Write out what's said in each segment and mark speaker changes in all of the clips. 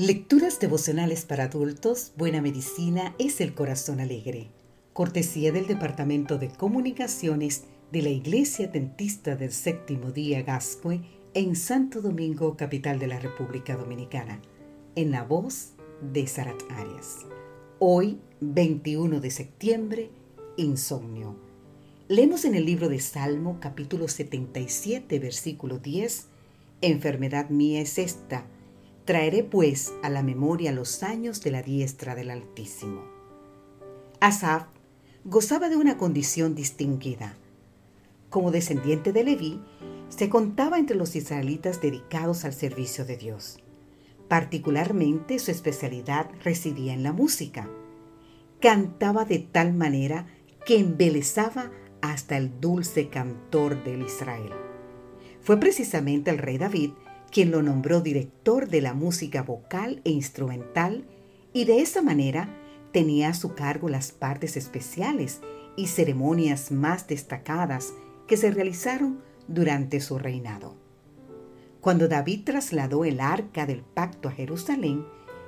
Speaker 1: Lecturas devocionales para adultos, Buena Medicina es el Corazón Alegre. Cortesía del Departamento de Comunicaciones de la Iglesia Dentista del Séptimo Día Gascue en Santo Domingo, capital de la República Dominicana. En la voz de Sarat Arias. Hoy, 21 de septiembre, insomnio. Leemos en el libro de Salmo, capítulo 77, versículo 10, Enfermedad mía es esta Traeré pues a la memoria los años de la diestra del Altísimo. Asaf gozaba de una condición distinguida. Como descendiente de Leví, se contaba entre los israelitas dedicados al servicio de Dios. Particularmente su especialidad residía en la música. Cantaba de tal manera que embelezaba hasta el dulce cantor del Israel. Fue precisamente el rey David quien lo nombró director de la música vocal e instrumental y de esa manera tenía a su cargo las partes especiales y ceremonias más destacadas que se realizaron durante su reinado. Cuando David trasladó el arca del pacto a Jerusalén,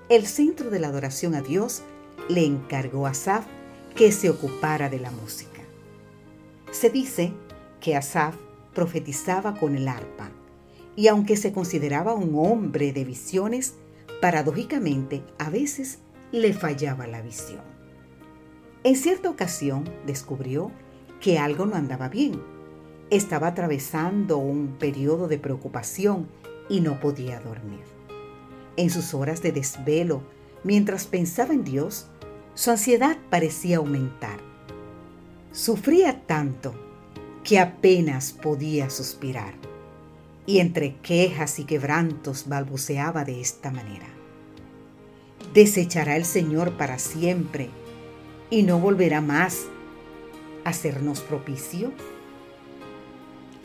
Speaker 1: el centro de la adoración a Dios le encargó a Asaf que se ocupara de la música. Se dice que Asaf profetizaba con el arpa y aunque se consideraba un hombre de visiones, paradójicamente a veces le fallaba la visión. En cierta ocasión descubrió que algo no andaba bien. Estaba atravesando un periodo de preocupación y no podía dormir. En sus horas de desvelo, mientras pensaba en Dios, su ansiedad parecía aumentar. Sufría tanto que apenas podía suspirar y entre quejas y quebrantos balbuceaba de esta manera. ¿Desechará el Señor para siempre y no volverá más a hacernos propicio?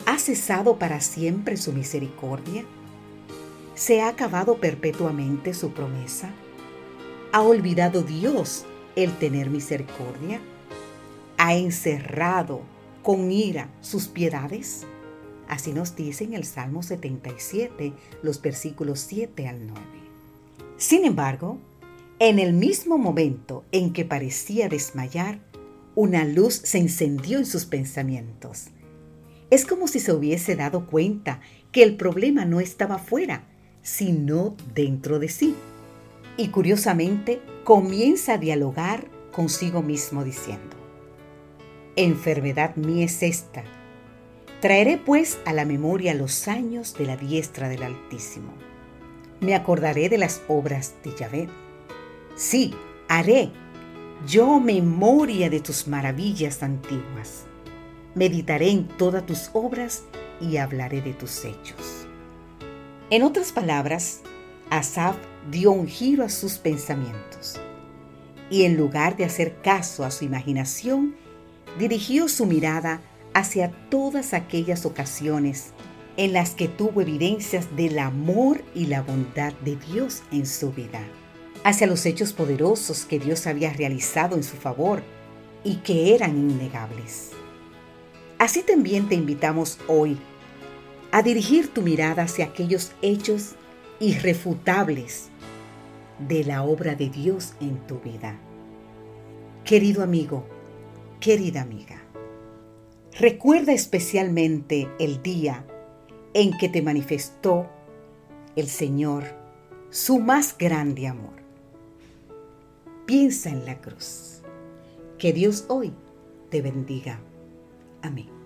Speaker 1: ¿Ha cesado para siempre su misericordia? ¿Se ha acabado perpetuamente su promesa? ¿Ha olvidado Dios el tener misericordia? ¿Ha encerrado con ira sus piedades? Así nos dice en el Salmo 77, los versículos 7 al 9. Sin embargo, en el mismo momento en que parecía desmayar, una luz se encendió en sus pensamientos. Es como si se hubiese dado cuenta que el problema no estaba fuera, sino dentro de sí. Y curiosamente comienza a dialogar consigo mismo diciendo, enfermedad mía es esta Traeré pues a la memoria los años de la diestra del Altísimo. Me acordaré de las obras de Yahvé. Sí, haré yo memoria de tus maravillas antiguas. Meditaré en todas tus obras y hablaré de tus hechos. En otras palabras, Asaf dio un giro a sus pensamientos y en lugar de hacer caso a su imaginación, dirigió su mirada hacia todas aquellas ocasiones en las que tuvo evidencias del amor y la bondad de Dios en su vida, hacia los hechos poderosos que Dios había realizado en su favor y que eran innegables. Así también te invitamos hoy a dirigir tu mirada hacia aquellos hechos irrefutables de la obra de Dios en tu vida. Querido amigo, querida amiga, Recuerda especialmente el día en que te manifestó el Señor su más grande amor. Piensa en la cruz. Que Dios hoy te bendiga. Amén.